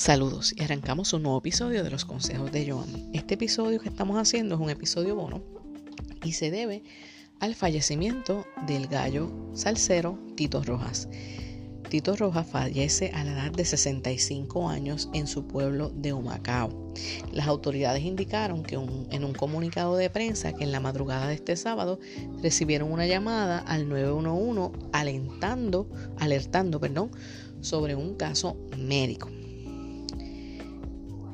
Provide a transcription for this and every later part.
Saludos y arrancamos un nuevo episodio de los consejos de Joan. Este episodio que estamos haciendo es un episodio bono y se debe al fallecimiento del gallo salsero Tito Rojas. Tito Rojas fallece a la edad de 65 años en su pueblo de Humacao. Las autoridades indicaron que en un comunicado de prensa que en la madrugada de este sábado recibieron una llamada al 911 alentando, alertando perdón, sobre un caso médico.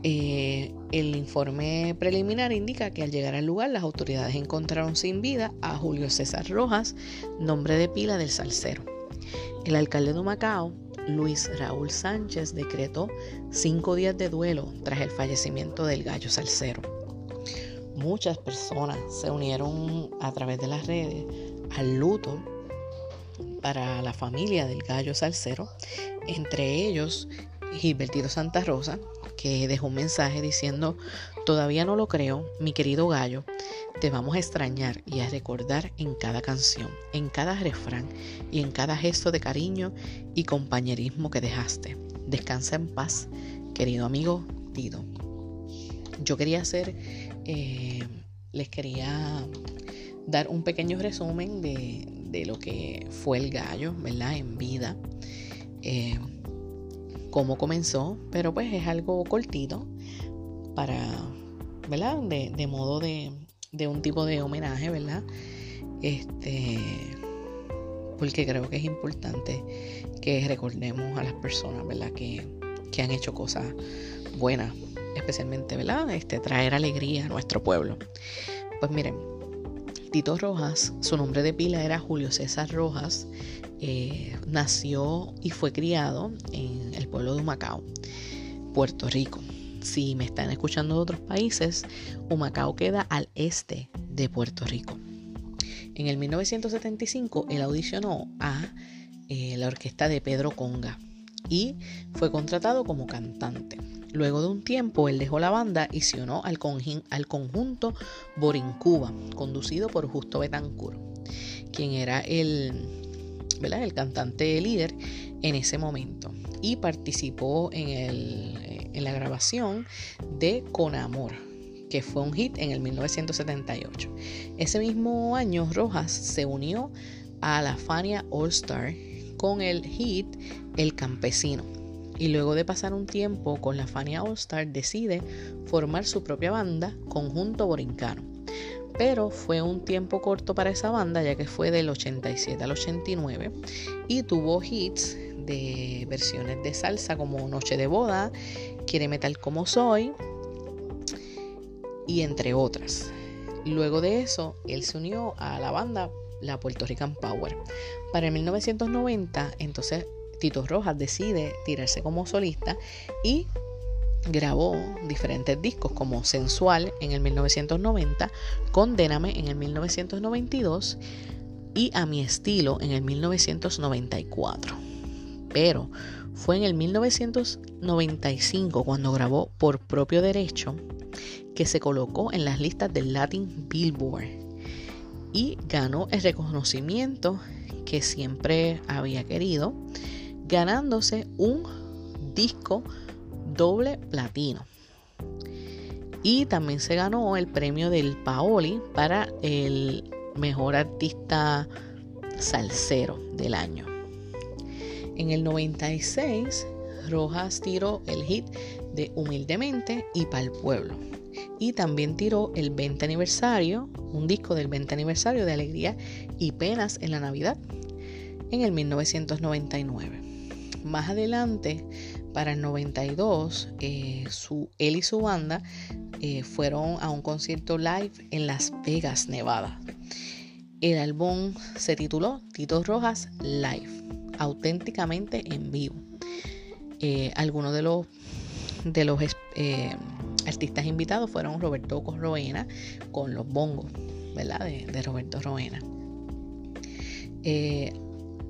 Eh, el informe preliminar indica que al llegar al lugar las autoridades encontraron sin vida a Julio César Rojas, nombre de pila del salsero. El alcalde de Macao, Luis Raúl Sánchez, decretó cinco días de duelo tras el fallecimiento del gallo salsero. Muchas personas se unieron a través de las redes al luto para la familia del gallo salsero, entre ellos Gilbertito Santa Rosa, que dejó un mensaje diciendo, todavía no lo creo, mi querido gallo, te vamos a extrañar y a recordar en cada canción, en cada refrán y en cada gesto de cariño y compañerismo que dejaste. Descansa en paz, querido amigo Tito. Yo quería hacer, eh, les quería dar un pequeño resumen de, lo que fue el gallo, ¿verdad? En vida. Eh, cómo comenzó, pero pues es algo cortito para, ¿verdad? De, modo de, un tipo de homenaje, ¿verdad? Este, porque creo que es importante que recordemos a las personas, ¿verdad? Que, que han hecho cosas buenas, especialmente, ¿verdad? Este, traer alegría a nuestro pueblo. Pues miren, Tito Rojas, su nombre de pila era Julio César Rojas, eh, nació y fue criado en el pueblo de Humacao, Puerto Rico. Si me están escuchando de otros países, Humacao queda al este de Puerto Rico. En el 1975 él audicionó a eh, la orquesta de Pedro Conga y fue contratado como cantante. Luego de un tiempo, él dejó la banda y se unió al, al conjunto Borincuba, conducido por Justo Betancourt, quien era el, el cantante líder en ese momento. Y participó en, en la grabación de Con Amor, que fue un hit en el 1978. Ese mismo año, Rojas se unió a la Fania All Star con el hit El Campesino. Y luego de pasar un tiempo con la Fania All Star, decide formar su propia banda, Conjunto Borincano pero fue un tiempo corto para esa banda ya que fue del 87 al 89 y tuvo hits de versiones de salsa como Noche de Boda, Quiere Metal como Soy y entre otras. Luego de eso, él se unió a la banda La Puerto Rican Power. Para el 1990, entonces Tito Rojas decide tirarse como solista y grabó diferentes discos como Sensual en el 1990, Condéname en el 1992 y A mi estilo en el 1994. Pero fue en el 1995 cuando grabó Por propio derecho que se colocó en las listas del Latin Billboard y ganó el reconocimiento que siempre había querido, ganándose un disco doble platino. Y también se ganó el premio del Paoli para el mejor artista salsero del año. En el 96, Rojas tiró el hit de Humildemente y Pa'l Pueblo. Y también tiró el 20 aniversario, un disco del 20 aniversario de Alegría y Penas en la Navidad, en el 1999. Más adelante para el 92, eh, su, él y su banda eh, fueron a un concierto live en Las Vegas, Nevada. El álbum se tituló Tito Rojas Live, auténticamente en vivo. Eh, algunos de los, artistas invitados fueron Roberto Corroena con los bongos, ¿verdad? De, de Roberto Roena.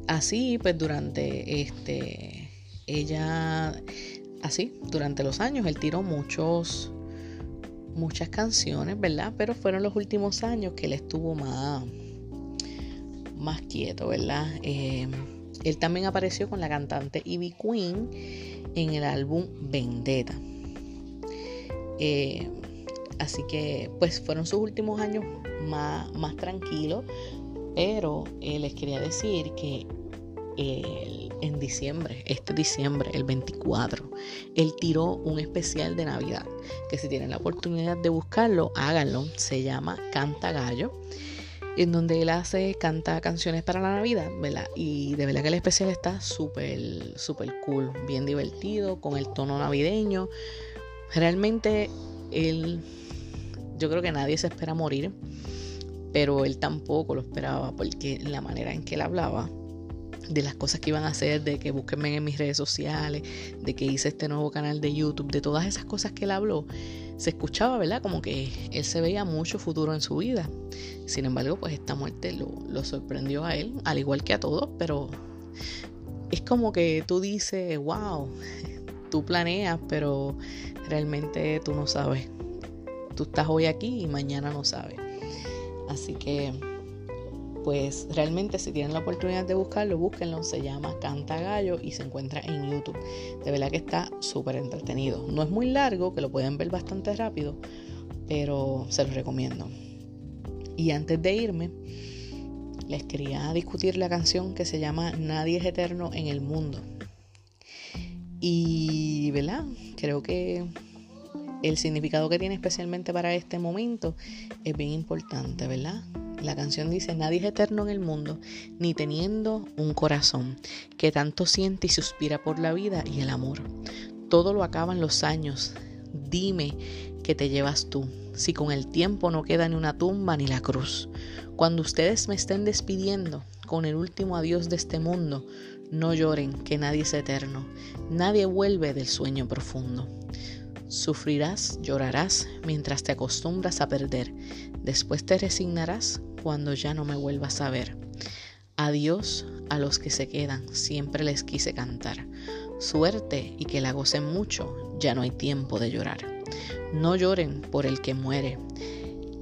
así, pues durante este ella, así, durante los años, él tiró muchos, muchas canciones, ¿verdad? Pero fueron los últimos años que él estuvo más, más quieto, ¿verdad? Eh, él también apareció con la cantante Ivy Queen en el álbum Vendetta. Eh, así que pues fueron sus últimos años más, más tranquilos, pero les quería decir que en diciembre, este diciembre, el 24, él tiró un especial de Navidad, que si tienen la oportunidad de buscarlo, háganlo, se llama Canta Gallo en donde él hace, canta canciones para la Navidad, ¿verdad? Y de verdad que el especial está súper, súper cool, bien divertido, con el tono navideño. Realmente él, yo creo que nadie se espera morir, pero él tampoco lo esperaba, porque la manera en que él hablaba, de las cosas que iban a hacer, de que búsquenme en mis redes sociales, de que hice este nuevo canal de YouTube, de todas esas cosas que él habló, se escuchaba, ¿verdad? Como que él se veía mucho futuro en su vida. Sin embargo, pues esta muerte lo, sorprendió a él, al igual que a todos, pero es como que tú dices, wow, tú planeas, pero realmente tú no sabes. Tú estás hoy aquí y mañana no sabes. Así que pues realmente si tienen la oportunidad de buscarlo, búsquenlo. Se llama Canta Gallo y se encuentra en YouTube. De verdad que está súper entretenido. No es muy largo, que lo pueden ver bastante rápido, pero se los recomiendo. Y antes de irme, les quería discutir la canción que se llama Nadie es eterno en el mundo. Y, ¿verdad? Creo que el significado que tiene especialmente para este momento es bien importante, ¿verdad? La canción dice, nadie es eterno en el mundo, ni teniendo un corazón que tanto siente y suspira por la vida y el amor. Todo lo acaban los años. Dime que te llevas tú, si con el tiempo no queda ni una tumba ni la cruz. Cuando ustedes me estén despidiendo con el último adiós de este mundo, no lloren que nadie es eterno, nadie vuelve del sueño profundo. Sufrirás, llorarás mientras te acostumbras a perder. Después te resignarás cuando ya no me vuelvas a ver. Adiós a los que se quedan, siempre les quise cantar. Suerte y que la gocen mucho, ya no hay tiempo de llorar. No lloren por el que muere,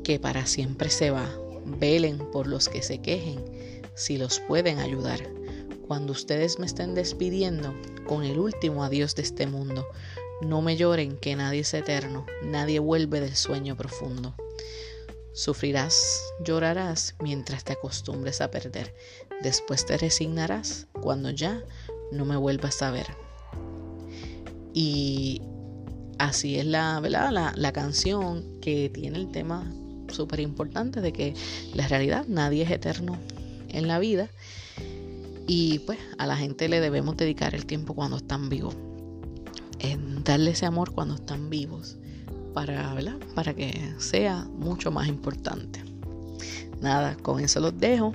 que para siempre se va. Velen por los que se quejen, si los pueden ayudar. Cuando ustedes me estén despidiendo con el último adiós de este mundo, no me lloren que nadie es eterno, nadie vuelve del sueño profundo. Sufrirás, llorarás mientras te acostumbres a perder. Después te resignarás cuando ya no me vuelvas a ver. Y así es la, La, la canción que tiene el tema súper importante de que la realidad nadie es eterno en la vida. Y pues a la gente le debemos dedicar el tiempo cuando están vivos darle ese amor cuando están vivos para, para que sea mucho más importante. Nada, con eso los dejo.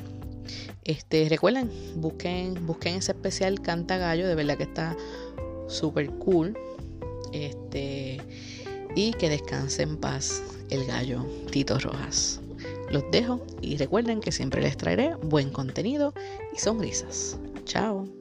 Este, recuerden, busquen, busquen ese especial Canta Gallo, de verdad que está súper cool. Este, y que descanse en paz el gallo Tito Rojas. Los dejo y recuerden que siempre les traeré buen contenido y sonrisas. Chao.